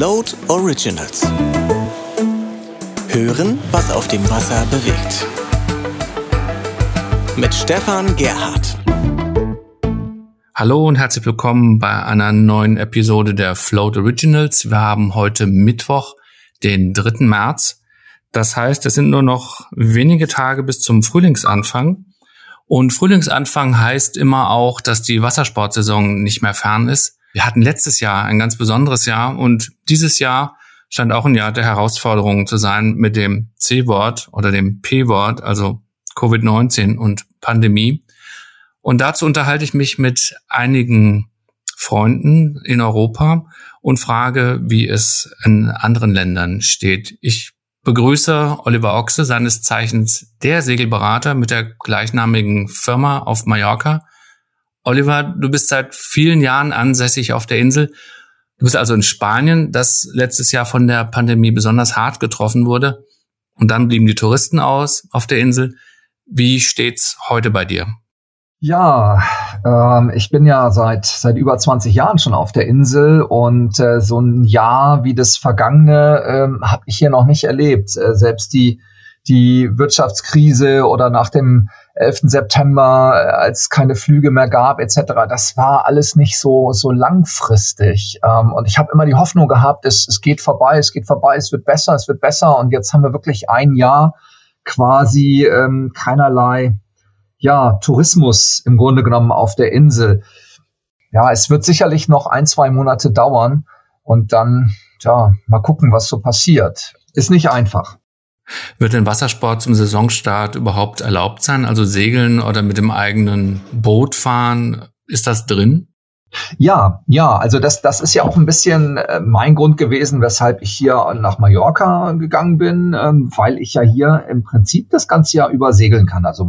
Float Originals. Hören, was auf dem Wasser bewegt. Mit Stefan Gerhardt. Hallo und herzlich willkommen bei einer neuen Episode der Float Originals. Wir haben heute Mittwoch, den 3. März. Das heißt, es sind nur noch wenige Tage bis zum Frühlingsanfang. Und Frühlingsanfang heißt immer auch, dass die Wassersportsaison nicht mehr fern ist. Wir hatten letztes Jahr ein ganz besonderes Jahr und dieses Jahr scheint auch ein Jahr der Herausforderungen zu sein mit dem C-Wort oder dem P-Wort, also Covid-19 und Pandemie. Und dazu unterhalte ich mich mit einigen Freunden in Europa und frage, wie es in anderen Ländern steht. Ich begrüße Oliver Ochse, seines Zeichens der Segelberater mit der gleichnamigen Firma auf Mallorca. Oliver, du bist seit vielen Jahren ansässig auf der Insel. Du bist also in Spanien, das letztes Jahr von der Pandemie besonders hart getroffen wurde. Und dann blieben die Touristen aus auf der Insel. Wie steht's heute bei dir? Ja, ähm, ich bin ja seit seit über 20 Jahren schon auf der Insel und äh, so ein Jahr wie das vergangene ähm, habe ich hier noch nicht erlebt. Äh, selbst die die Wirtschaftskrise oder nach dem 11. September, äh, als keine Flüge mehr gab etc. Das war alles nicht so so langfristig ähm, und ich habe immer die Hoffnung gehabt, es, es geht vorbei, es geht vorbei, es wird besser, es wird besser und jetzt haben wir wirklich ein Jahr quasi ähm, keinerlei ja, Tourismus im Grunde genommen auf der Insel. Ja, es wird sicherlich noch ein, zwei Monate dauern und dann, ja, mal gucken, was so passiert. Ist nicht einfach. Wird denn Wassersport zum Saisonstart überhaupt erlaubt sein? Also segeln oder mit dem eigenen Boot fahren? Ist das drin? Ja, ja, also das, das ist ja auch ein bisschen äh, mein Grund gewesen, weshalb ich hier nach Mallorca gegangen bin, ähm, weil ich ja hier im Prinzip das ganze Jahr über segeln kann. Also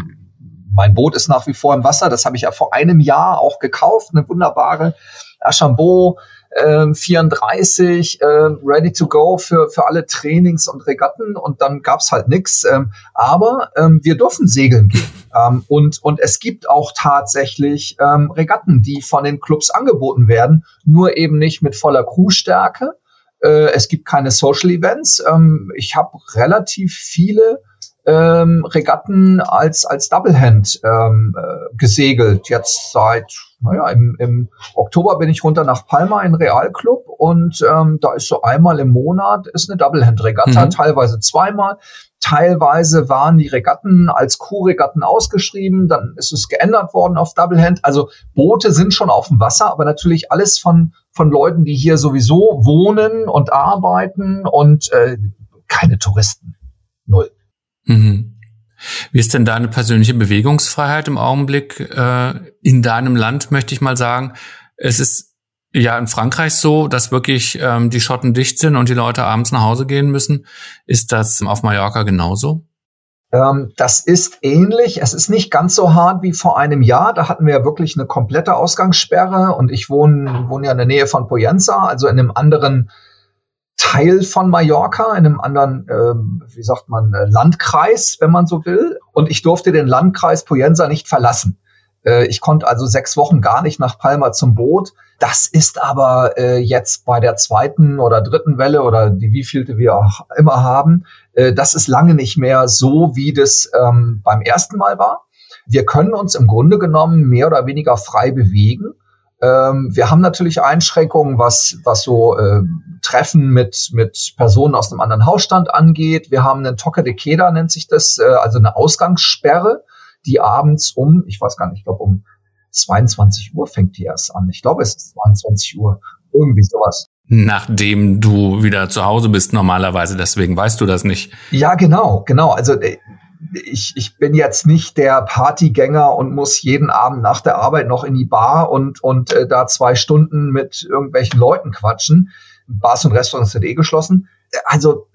mein Boot ist nach wie vor im Wasser. Das habe ich ja vor einem Jahr auch gekauft. Eine wunderbare Archambault äh, 34, äh, ready to go für, für alle Trainings und Regatten. Und dann gab's halt nix. Ähm, aber ähm, wir dürfen segeln gehen. Ähm, und, und es gibt auch tatsächlich ähm, Regatten, die von den Clubs angeboten werden, nur eben nicht mit voller Crewstärke. Äh, es gibt keine Social Events. Ähm, ich habe relativ viele ähm, Regatten als, als Doublehand ähm, äh, gesegelt. Jetzt seit, naja, im, im Oktober bin ich runter nach Palma in Realclub und ähm, da ist so einmal im Monat ist eine Doublehand-Regatta, mhm. teilweise zweimal. Teilweise waren die Regatten als Kuhregatten ausgeschrieben, dann ist es geändert worden auf Doublehand. Also Boote sind schon auf dem Wasser, aber natürlich alles von, von Leuten, die hier sowieso wohnen und arbeiten und äh, keine Touristen. Null. Mhm. Wie ist denn deine persönliche Bewegungsfreiheit im Augenblick äh, in deinem Land, möchte ich mal sagen? Es ist ja in Frankreich so, dass wirklich ähm, die Schotten dicht sind und die Leute abends nach Hause gehen müssen. Ist das auf Mallorca genauso? Ähm, das ist ähnlich. Es ist nicht ganz so hart wie vor einem Jahr. Da hatten wir ja wirklich eine komplette Ausgangssperre und ich wohne, wohne ja in der Nähe von Poyenza, also in einem anderen Teil von Mallorca, in einem anderen, ähm, wie sagt man, äh, Landkreis, wenn man so will. Und ich durfte den Landkreis Poyensa nicht verlassen. Äh, ich konnte also sechs Wochen gar nicht nach Palma zum Boot. Das ist aber äh, jetzt bei der zweiten oder dritten Welle oder die wievielte wir auch immer haben, äh, das ist lange nicht mehr so, wie das ähm, beim ersten Mal war. Wir können uns im Grunde genommen mehr oder weniger frei bewegen. Ähm, wir haben natürlich Einschränkungen, was, was so äh, Treffen mit, mit Personen aus einem anderen Hausstand angeht. Wir haben einen Toque de Queda, nennt sich das, äh, also eine Ausgangssperre, die abends um, ich weiß gar nicht, ich glaube um 22 Uhr fängt die erst an. Ich glaube, es ist 22 Uhr, irgendwie sowas. Nachdem du wieder zu Hause bist normalerweise, deswegen weißt du das nicht. Ja, genau, genau. Also äh, ich, ich bin jetzt nicht der Partygänger und muss jeden Abend nach der Arbeit noch in die Bar und, und äh, da zwei Stunden mit irgendwelchen Leuten quatschen. Bars und Restaurants sind eh geschlossen. Also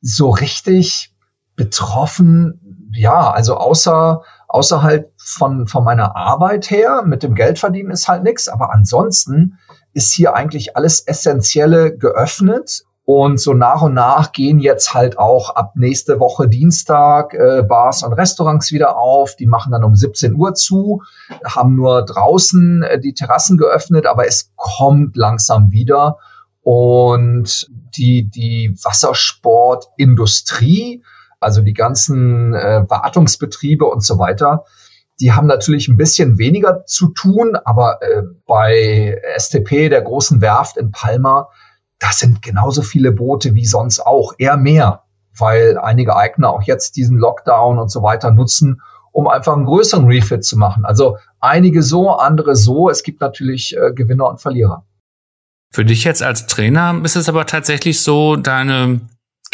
so richtig betroffen, ja, also außer außerhalb von, von meiner Arbeit her, mit dem Geldverdienen ist halt nichts, aber ansonsten ist hier eigentlich alles Essentielle geöffnet und so nach und nach gehen jetzt halt auch ab nächste Woche Dienstag äh, Bars und Restaurants wieder auf. Die machen dann um 17 Uhr zu, haben nur draußen äh, die Terrassen geöffnet, aber es kommt langsam wieder. Und die, die Wassersportindustrie, also die ganzen äh, Wartungsbetriebe und so weiter, die haben natürlich ein bisschen weniger zu tun, aber äh, bei STP, der großen Werft in Palma, das sind genauso viele Boote wie sonst auch, eher mehr, weil einige Eigner auch jetzt diesen Lockdown und so weiter nutzen, um einfach einen größeren Refit zu machen. Also einige so, andere so. Es gibt natürlich äh, Gewinner und Verlierer. Für dich jetzt als Trainer ist es aber tatsächlich so, deine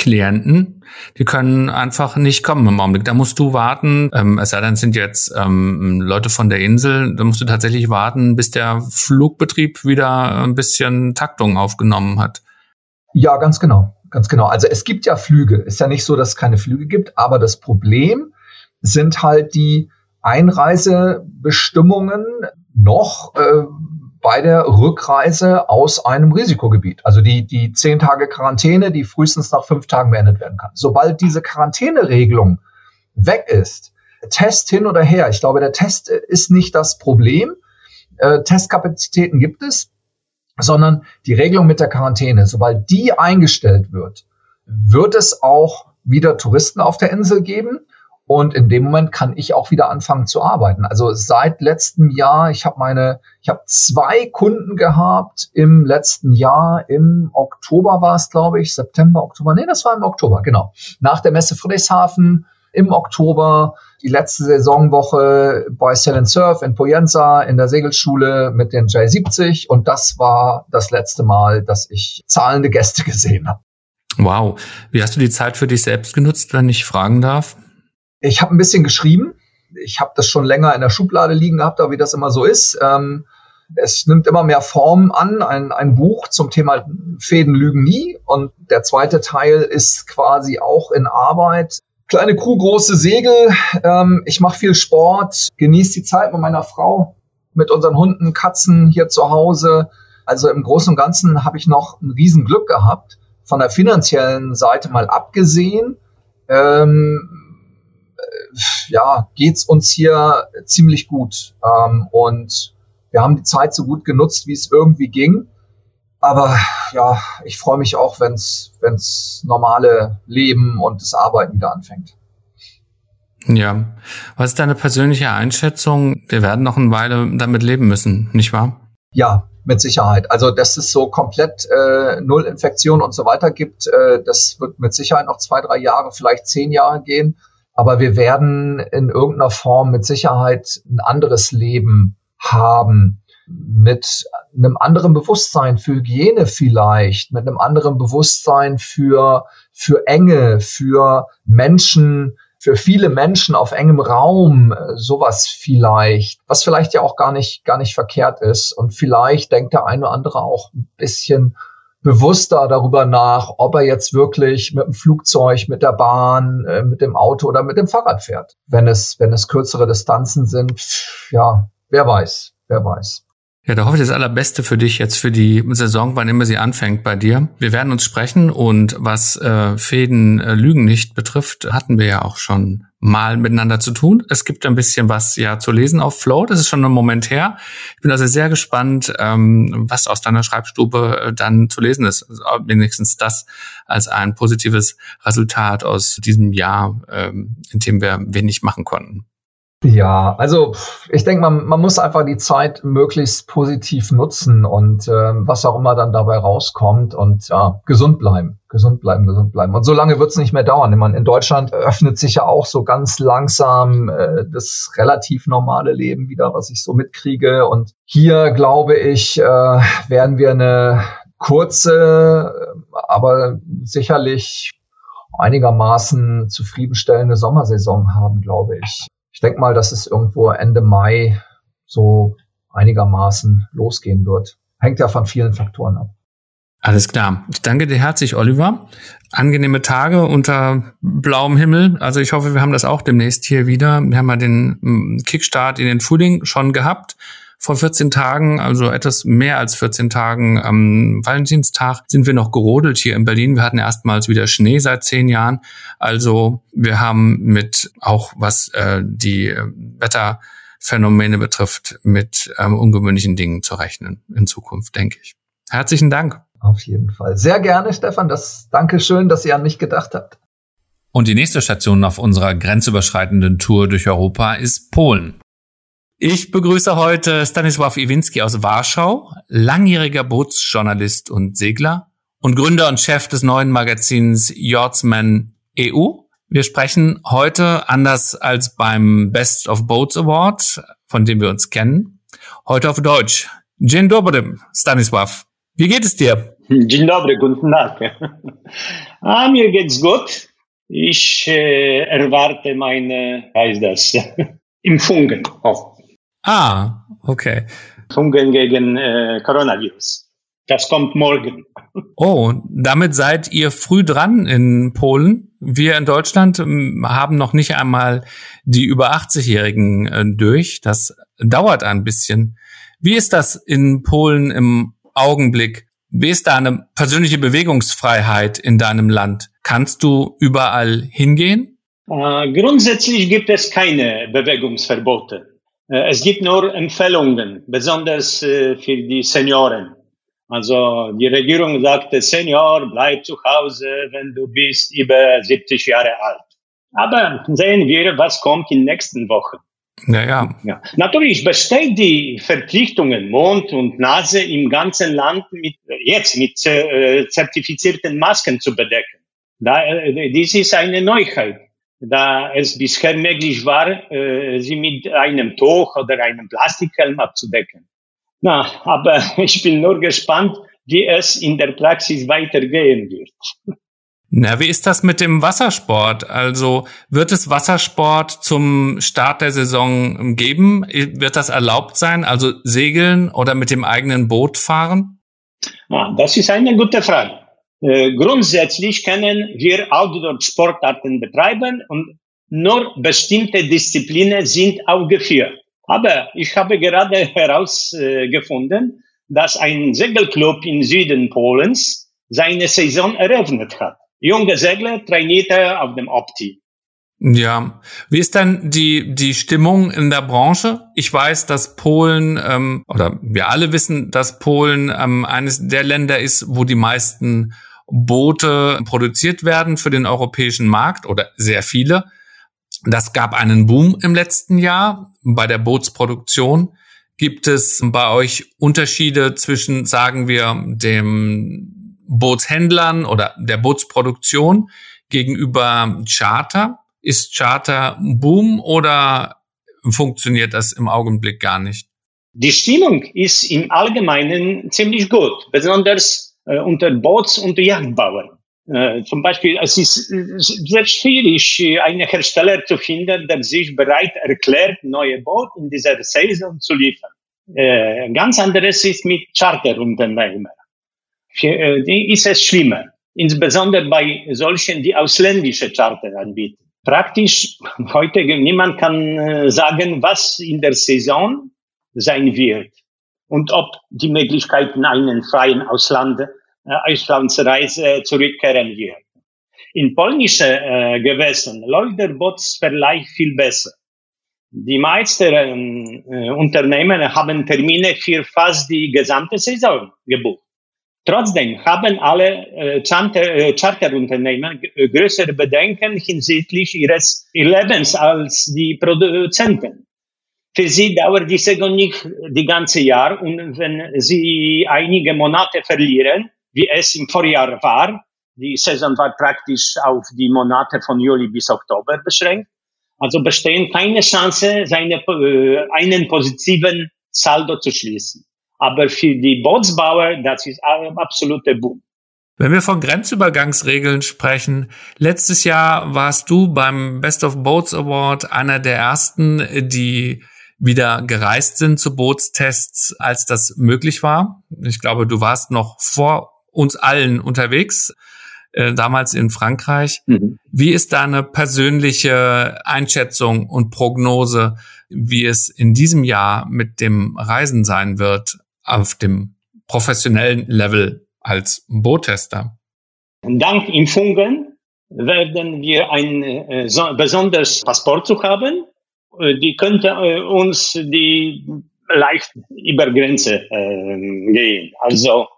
Klienten, die können einfach nicht kommen im Augenblick. Da musst du warten, ähm, es sei denn, es sind jetzt ähm, Leute von der Insel, da musst du tatsächlich warten, bis der Flugbetrieb wieder ein bisschen Taktung aufgenommen hat. Ja, ganz genau, ganz genau. Also es gibt ja Flüge. Ist ja nicht so, dass es keine Flüge gibt, aber das Problem sind halt die Einreisebestimmungen noch äh, bei der Rückreise aus einem Risikogebiet. Also die, die zehn Tage Quarantäne, die frühestens nach fünf Tagen beendet werden kann. Sobald diese Quarantäneregelung weg ist, Test hin oder her, ich glaube, der Test ist nicht das Problem. Äh, Testkapazitäten gibt es, sondern die Regelung mit der Quarantäne, sobald die eingestellt wird, wird es auch wieder Touristen auf der Insel geben. Und in dem Moment kann ich auch wieder anfangen zu arbeiten. Also seit letztem Jahr, ich habe meine, ich habe zwei Kunden gehabt im letzten Jahr, im Oktober war es, glaube ich, September, Oktober, nee, das war im Oktober, genau. Nach der Messe Friedrichshafen im Oktober, die letzte Saisonwoche bei Sail and Surf in Poyenza in der Segelschule mit den J70 und das war das letzte Mal, dass ich zahlende Gäste gesehen habe. Wow. Wie hast du die Zeit für dich selbst genutzt, wenn ich fragen darf? Ich habe ein bisschen geschrieben. Ich habe das schon länger in der Schublade liegen gehabt, aber wie das immer so ist. Ähm, es nimmt immer mehr Form an, ein, ein Buch zum Thema Fäden lügen nie. Und der zweite Teil ist quasi auch in Arbeit. Kleine Crew, große Segel. Ähm, ich mache viel Sport, genieße die Zeit mit meiner Frau, mit unseren Hunden, Katzen hier zu Hause. Also im Großen und Ganzen habe ich noch ein Riesenglück gehabt. Von der finanziellen Seite mal abgesehen. Ähm, ja, geht's uns hier ziemlich gut. Ähm, und wir haben die Zeit so gut genutzt, wie es irgendwie ging. Aber ja, ich freue mich auch, wenn's wenn's normale Leben und das Arbeiten wieder anfängt. Ja. Was ist deine persönliche Einschätzung? Wir werden noch eine Weile damit leben müssen, nicht wahr? Ja, mit Sicherheit. Also, dass es so komplett äh, Null Infektion und so weiter gibt, äh, das wird mit Sicherheit noch zwei, drei Jahre, vielleicht zehn Jahre gehen. Aber wir werden in irgendeiner Form mit Sicherheit ein anderes Leben haben mit einem anderen Bewusstsein für Hygiene vielleicht, mit einem anderen Bewusstsein für, für Enge, für Menschen, für viele Menschen auf engem Raum, sowas vielleicht, was vielleicht ja auch gar nicht, gar nicht verkehrt ist. Und vielleicht denkt der eine oder andere auch ein bisschen bewusster darüber nach, ob er jetzt wirklich mit dem Flugzeug, mit der Bahn, äh, mit dem Auto oder mit dem Fahrrad fährt. Wenn es, wenn es kürzere Distanzen sind, ja, wer weiß, wer weiß. Ja, da hoffe ich das Allerbeste für dich jetzt für die Saison, wann immer sie anfängt bei dir. Wir werden uns sprechen und was äh, Fäden äh, Lügen nicht betrifft, hatten wir ja auch schon mal miteinander zu tun. Es gibt ein bisschen was ja zu lesen auf Flow. Das ist schon ein Moment her. Ich bin also sehr gespannt, ähm, was aus deiner Schreibstube äh, dann zu lesen ist. Also wenigstens das als ein positives Resultat aus diesem Jahr, ähm, in dem wir wenig machen konnten. Ja, also ich denke, man, man muss einfach die Zeit möglichst positiv nutzen und äh, was auch immer dann dabei rauskommt und ja, gesund bleiben, gesund bleiben, gesund bleiben. Und so lange wird es nicht mehr dauern. Ich meine, in Deutschland öffnet sich ja auch so ganz langsam äh, das relativ normale Leben wieder, was ich so mitkriege. Und hier, glaube ich, äh, werden wir eine kurze, aber sicherlich einigermaßen zufriedenstellende Sommersaison haben, glaube ich ich denke mal, dass es irgendwo Ende Mai so einigermaßen losgehen wird. Hängt ja von vielen Faktoren ab. Alles klar. Ich danke dir herzlich, Oliver. Angenehme Tage unter blauem Himmel. Also ich hoffe, wir haben das auch demnächst hier wieder. Wir haben ja den mm, Kickstart in den Frühling schon gehabt vor 14 Tagen, also etwas mehr als 14 Tagen am Valentinstag, sind wir noch gerodelt hier in Berlin. Wir hatten erstmals wieder Schnee seit zehn Jahren. Also wir haben mit auch was äh, die äh, Wetterphänomene betrifft, mit ähm, ungewöhnlichen Dingen zu rechnen in Zukunft, denke ich. Herzlichen Dank. Auf jeden Fall. Sehr gerne, Stefan. Das danke schön, dass ihr an mich gedacht habt. Und die nächste Station auf unserer grenzüberschreitenden Tour durch Europa ist Polen. Ich begrüße heute Stanisław Iwinski aus Warschau, langjähriger Bootsjournalist und Segler und Gründer und Chef des neuen Magazins Yachtsman EU. Wir sprechen heute anders als beim Best of Boats Award, von dem wir uns kennen, heute auf Deutsch. Dzień dobry, Stanisław. Wie geht es dir? Dzień dobry, guten Tag. Ah, mir geht's gut. Ich äh, erwarte meine, heißt das, Impfungen auch. Ah, okay. Impfungen gegen äh, Coronavirus. Das kommt morgen. Oh, damit seid ihr früh dran in Polen. Wir in Deutschland ähm, haben noch nicht einmal die über 80-Jährigen äh, durch. Das dauert ein bisschen. Wie ist das in Polen im Augenblick? Wie ist deine persönliche Bewegungsfreiheit in deinem Land? Kannst du überall hingehen? Äh, grundsätzlich gibt es keine Bewegungsverbote. Äh, es gibt nur Empfehlungen, besonders äh, für die Senioren. Also die Regierung sagte, Senior, bleib zu Hause, wenn du bist über 70 Jahre alt. Aber sehen wir, was kommt in den nächsten Wochen. Ja, ja. ja. Natürlich besteht die Verpflichtungen Mund und Nase im ganzen Land mit, jetzt mit äh, zertifizierten Masken zu bedecken. Da, äh, dies ist eine Neuheit, da es bisher möglich war, äh, sie mit einem Tuch oder einem Plastikhelm abzudecken. Na, aber ich bin nur gespannt, wie es in der Praxis weitergehen wird. Na, wie ist das mit dem Wassersport? Also wird es Wassersport zum Start der Saison geben? Wird das erlaubt sein? Also segeln oder mit dem eigenen Boot fahren? Ah, das ist eine gute Frage. Äh, grundsätzlich können wir Outdoor-Sportarten betreiben und nur bestimmte Disziplinen sind auch geführt. Aber ich habe gerade herausgefunden, dass ein Segelclub im Süden Polens seine Saison eröffnet hat. Junge Segler trainierte auf dem Opti. Ja, wie ist dann die die Stimmung in der Branche? Ich weiß, dass Polen ähm, oder wir alle wissen, dass Polen ähm, eines der Länder ist, wo die meisten Boote produziert werden für den europäischen Markt oder sehr viele. Das gab einen Boom im letzten Jahr bei der Bootsproduktion. Gibt es bei euch Unterschiede zwischen, sagen wir, dem Bootshändlern oder der Bootsproduktion gegenüber Charter? Ist Charter Boom oder funktioniert das im Augenblick gar nicht? Die Stimmung ist im Allgemeinen ziemlich gut, besonders unter Boots- und Yachtbauern. Äh, zum Beispiel, es ist äh, sehr schwierig, äh, einen Hersteller zu finden, der sich bereit erklärt, neue Boote in dieser Saison zu liefern. Äh, ganz anderes ist mit äh, die ist es schlimmer, insbesondere bei solchen, die ausländische Charter anbieten. Praktisch heute niemand kann äh, sagen, was in der Saison sein wird und ob die Möglichkeiten einen freien Ausland äh, Auslandsreise zurückkehren wird. In polnische äh, Gewässern läuft der Bootsverleih viel besser. Die meisten äh, Unternehmen haben Termine für fast die gesamte Saison gebucht. Trotzdem haben alle äh, äh, Charterunternehmen äh, größere Bedenken hinsichtlich ihres Lebens als die Produzenten. Für sie dauert die Saison nicht die ganze Jahr und wenn sie einige Monate verlieren, wie es im Vorjahr war. Die Saison war praktisch auf die Monate von Juli bis Oktober beschränkt. Also bestehen keine Chance, seine, äh, einen positiven Saldo zu schließen. Aber für die Bootsbauer, das ist ein absoluter Boom. Wenn wir von Grenzübergangsregeln sprechen, letztes Jahr warst du beim Best of Boats Award einer der ersten, die wieder gereist sind zu Bootstests, als das möglich war. Ich glaube, du warst noch vor uns allen unterwegs, äh, damals in Frankreich. Mhm. Wie ist deine persönliche Einschätzung und Prognose, wie es in diesem Jahr mit dem Reisen sein wird auf dem professionellen Level als Bootester? Dank Impfungen werden wir ein äh, so, besonderes Passport haben. Äh, die könnte äh, uns die leicht über Grenze äh, gehen. Also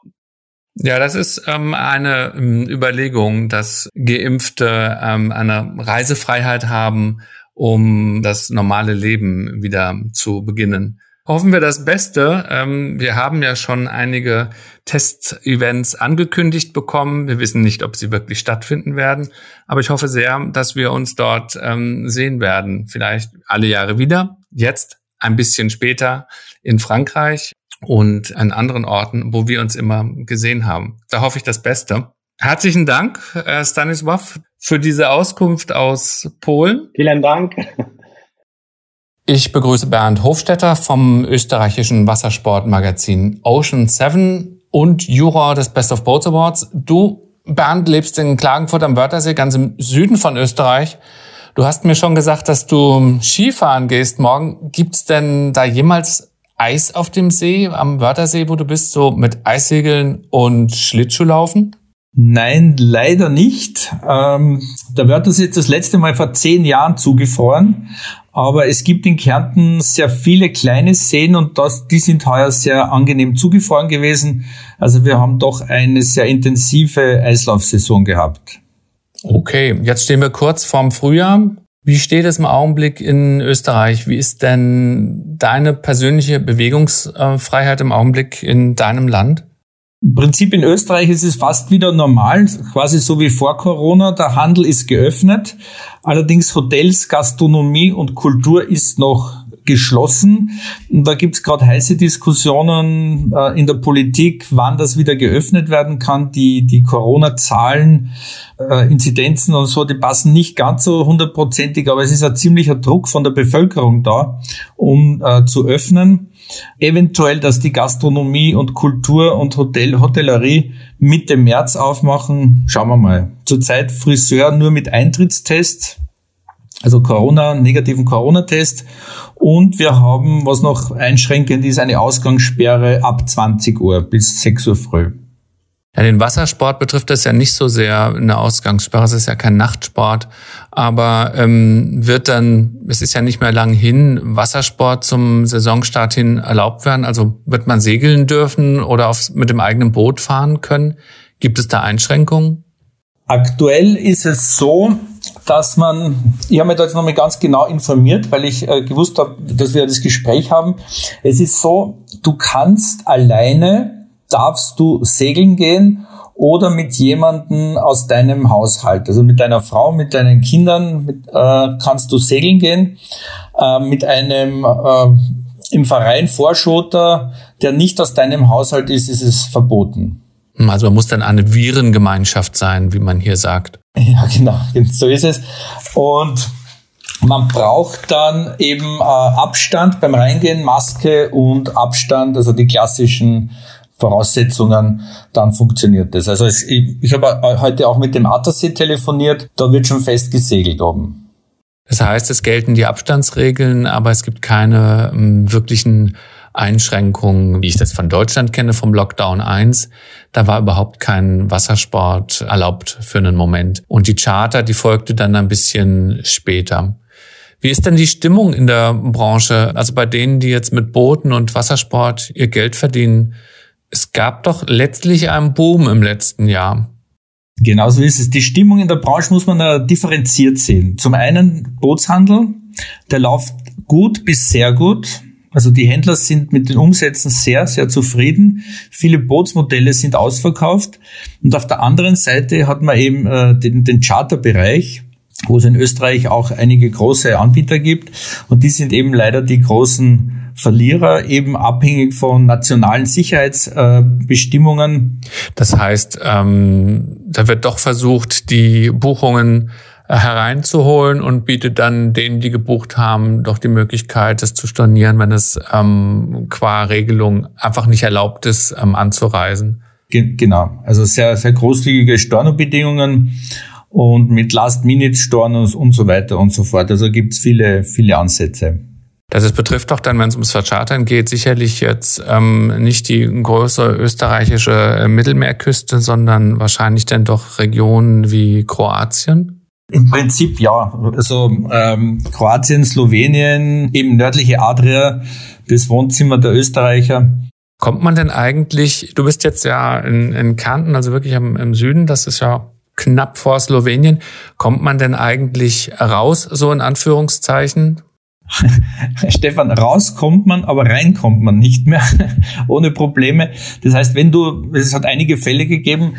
Ja, das ist ähm, eine ähm, Überlegung, dass Geimpfte ähm, eine Reisefreiheit haben, um das normale Leben wieder zu beginnen. Hoffen wir das Beste. Ähm, wir haben ja schon einige Testevents angekündigt bekommen. Wir wissen nicht, ob sie wirklich stattfinden werden, aber ich hoffe sehr, dass wir uns dort ähm, sehen werden. Vielleicht alle Jahre wieder. Jetzt ein bisschen später in Frankreich und an anderen Orten, wo wir uns immer gesehen haben. Da hoffe ich das Beste. Herzlichen Dank, äh, Stanisław, für diese Auskunft aus Polen. Vielen Dank. Ich begrüße Bernd Hofstetter vom österreichischen Wassersportmagazin Ocean 7 und Juror des Best of Boats Awards. Du, Bernd, lebst in Klagenfurt am Wörthersee, ganz im Süden von Österreich. Du hast mir schon gesagt, dass du Skifahren gehst morgen. Gibt's denn da jemals Eis auf dem See, am Wörthersee, wo du bist, so mit Eissegeln und Schlittschuhlaufen? Nein, leider nicht. Ähm, der Wörthersee ist das letzte Mal vor zehn Jahren zugefroren. Aber es gibt in Kärnten sehr viele kleine Seen und das, die sind heuer sehr angenehm zugefroren gewesen. Also wir haben doch eine sehr intensive Eislaufsaison gehabt. Okay, jetzt stehen wir kurz vorm Frühjahr. Wie steht es im Augenblick in Österreich? Wie ist denn deine persönliche Bewegungsfreiheit im Augenblick in deinem Land? Im Prinzip in Österreich ist es fast wieder normal, quasi so wie vor Corona. Der Handel ist geöffnet. Allerdings Hotels, Gastronomie und Kultur ist noch geschlossen. Da gibt's gerade heiße Diskussionen äh, in der Politik, wann das wieder geöffnet werden kann. Die, die Corona-Zahlen, äh, Inzidenzen und so, die passen nicht ganz so hundertprozentig, aber es ist ein ziemlicher Druck von der Bevölkerung da, um äh, zu öffnen. Eventuell, dass die Gastronomie und Kultur und Hotel, Hotellerie Mitte März aufmachen. Schauen wir mal. Zurzeit Friseur nur mit Eintrittstest, also Corona, negativen Corona-Test und wir haben, was noch einschränkend ist, eine Ausgangssperre ab 20 Uhr bis 6 Uhr früh. Ja, den Wassersport betrifft das ja nicht so sehr eine Ausgangssperre, es ist ja kein Nachtsport, aber ähm, wird dann, es ist ja nicht mehr lang hin, Wassersport zum Saisonstart hin erlaubt werden? Also wird man segeln dürfen oder auf, mit dem eigenen Boot fahren können? Gibt es da Einschränkungen? Aktuell ist es so, dass man, ich habe mich da jetzt nochmal ganz genau informiert, weil ich äh, gewusst habe, dass wir das Gespräch haben. Es ist so, du kannst alleine, darfst du segeln gehen oder mit jemandem aus deinem Haushalt, also mit deiner Frau, mit deinen Kindern, mit, äh, kannst du segeln gehen. Äh, mit einem äh, im Verein Vorschoter, der nicht aus deinem Haushalt ist, ist es verboten. Also man muss dann eine Virengemeinschaft sein, wie man hier sagt. Ja, genau, so ist es. Und man braucht dann eben äh, Abstand beim Reingehen, Maske und Abstand, also die klassischen Voraussetzungen, dann funktioniert das. Also es, ich, ich habe heute auch mit dem Attersee telefoniert, da wird schon fest gesegelt oben. Das heißt, es gelten die Abstandsregeln, aber es gibt keine ähm, wirklichen Einschränkungen, wie ich das von Deutschland kenne, vom Lockdown 1. Da war überhaupt kein Wassersport erlaubt für einen Moment. Und die Charter, die folgte dann ein bisschen später. Wie ist denn die Stimmung in der Branche? Also bei denen, die jetzt mit Booten und Wassersport ihr Geld verdienen. Es gab doch letztlich einen Boom im letzten Jahr. Genau so ist es. Die Stimmung in der Branche muss man da differenziert sehen. Zum einen Bootshandel, der läuft gut bis sehr gut. Also die Händler sind mit den Umsätzen sehr, sehr zufrieden. Viele Bootsmodelle sind ausverkauft. Und auf der anderen Seite hat man eben äh, den, den Charterbereich, wo es in Österreich auch einige große Anbieter gibt. Und die sind eben leider die großen Verlierer, eben abhängig von nationalen Sicherheitsbestimmungen. das heißt, ähm, da wird doch versucht, die Buchungen hereinzuholen und bietet dann denen, die gebucht haben, doch die Möglichkeit, das zu stornieren, wenn es ähm, qua Regelung einfach nicht erlaubt ist, ähm, anzureisen. Genau, also sehr, sehr großzügige Stornobedingungen und mit Last-Minute-Stornos und so weiter und so fort. Also gibt es viele, viele Ansätze. Das es betrifft doch dann, wenn es ums Verchartern geht, sicherlich jetzt ähm, nicht die große österreichische äh, Mittelmeerküste, sondern wahrscheinlich dann doch Regionen wie Kroatien. Im Prinzip ja. Also ähm, Kroatien, Slowenien, eben nördliche Adria, das Wohnzimmer der Österreicher. Kommt man denn eigentlich, du bist jetzt ja in, in Kärnten, also wirklich im, im Süden, das ist ja knapp vor Slowenien. Kommt man denn eigentlich raus, so in Anführungszeichen? Stefan, rauskommt man, aber reinkommt man nicht mehr ohne Probleme. Das heißt, wenn du, es hat einige Fälle gegeben,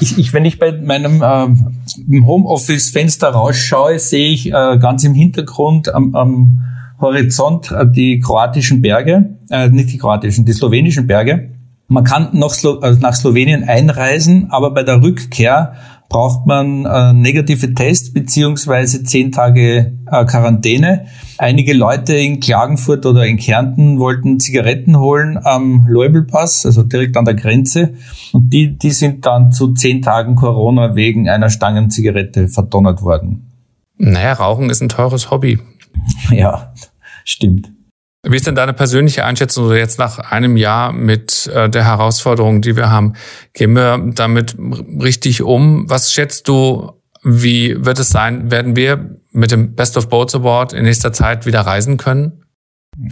ich, ich wenn ich bei meinem äh, Homeoffice-Fenster rausschaue, sehe ich äh, ganz im Hintergrund am, am Horizont äh, die kroatischen Berge, äh, nicht die kroatischen, die slowenischen Berge. Man kann nach, Slo also nach Slowenien einreisen, aber bei der Rückkehr braucht man äh, negative Tests beziehungsweise zehn Tage äh, Quarantäne. Einige Leute in Klagenfurt oder in Kärnten wollten Zigaretten holen am Leubelpass, also direkt an der Grenze. Und die, die sind dann zu zehn Tagen Corona wegen einer Stangenzigarette verdonnert worden. Naja, Rauchen ist ein teures Hobby. Ja, stimmt. Wie ist denn deine persönliche Einschätzung so jetzt nach einem Jahr mit äh, der Herausforderung, die wir haben? Gehen wir damit richtig um? Was schätzt du, wie wird es sein? Werden wir mit dem Best of Boats Award in nächster Zeit wieder reisen können?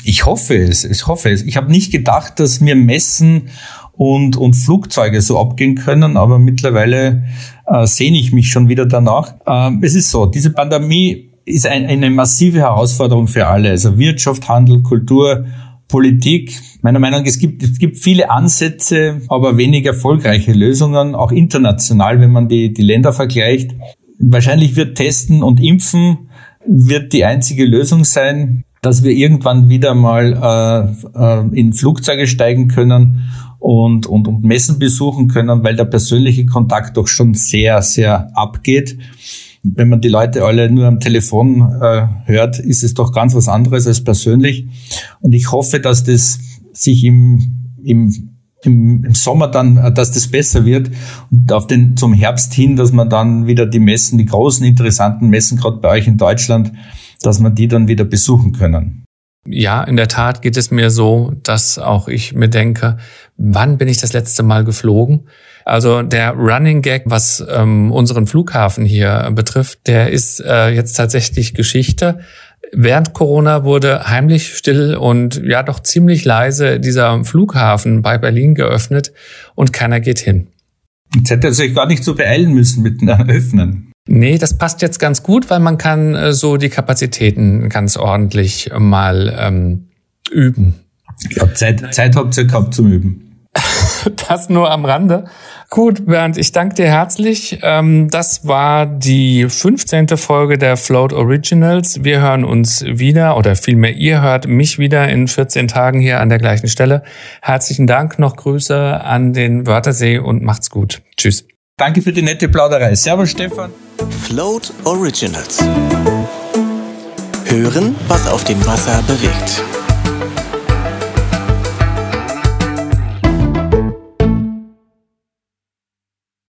Ich hoffe es, ich hoffe es. Ich habe nicht gedacht, dass mir Messen und, und Flugzeuge so abgehen können, aber mittlerweile äh, sehne ich mich schon wieder danach. Ähm, es ist so, diese Pandemie ist ein, eine massive Herausforderung für alle. Also Wirtschaft, Handel, Kultur, Politik. Meiner Meinung nach, es gibt, es gibt viele Ansätze, aber wenig erfolgreiche Lösungen, auch international, wenn man die, die Länder vergleicht. Wahrscheinlich wird Testen und Impfen wird die einzige Lösung sein, dass wir irgendwann wieder mal äh, äh, in Flugzeuge steigen können und, und, und Messen besuchen können, weil der persönliche Kontakt doch schon sehr, sehr abgeht wenn man die Leute alle nur am Telefon äh, hört, ist es doch ganz was anderes als persönlich. Und ich hoffe, dass das sich im, im im, im Sommer dann, äh, dass das besser wird und auf den zum Herbst hin, dass man dann wieder die Messen, die großen interessanten Messen, gerade bei euch in Deutschland, dass man die dann wieder besuchen können. Ja, in der Tat geht es mir so, dass auch ich mir denke, wann bin ich das letzte Mal geflogen? Also der Running Gag, was ähm, unseren Flughafen hier betrifft, der ist äh, jetzt tatsächlich Geschichte. Während Corona wurde heimlich still und ja doch ziemlich leise dieser Flughafen bei Berlin geöffnet und keiner geht hin. Jetzt hätte er sich gar nicht so beeilen müssen mit dem Öffnen. Nee, das passt jetzt ganz gut, weil man kann äh, so die Kapazitäten ganz ordentlich mal ähm, üben. Ja, Zeit, Zeit habt ihr gehabt zum Üben. das nur am Rande. Gut, Bernd, ich danke dir herzlich. Ähm, das war die 15. Folge der Float Originals. Wir hören uns wieder oder vielmehr ihr hört mich wieder in 14 Tagen hier an der gleichen Stelle. Herzlichen Dank, noch Grüße an den Wörthersee und macht's gut. Tschüss. Danke für die nette Plauderei. Servus, Stefan. Float Originals. Hören, was auf dem Wasser bewegt.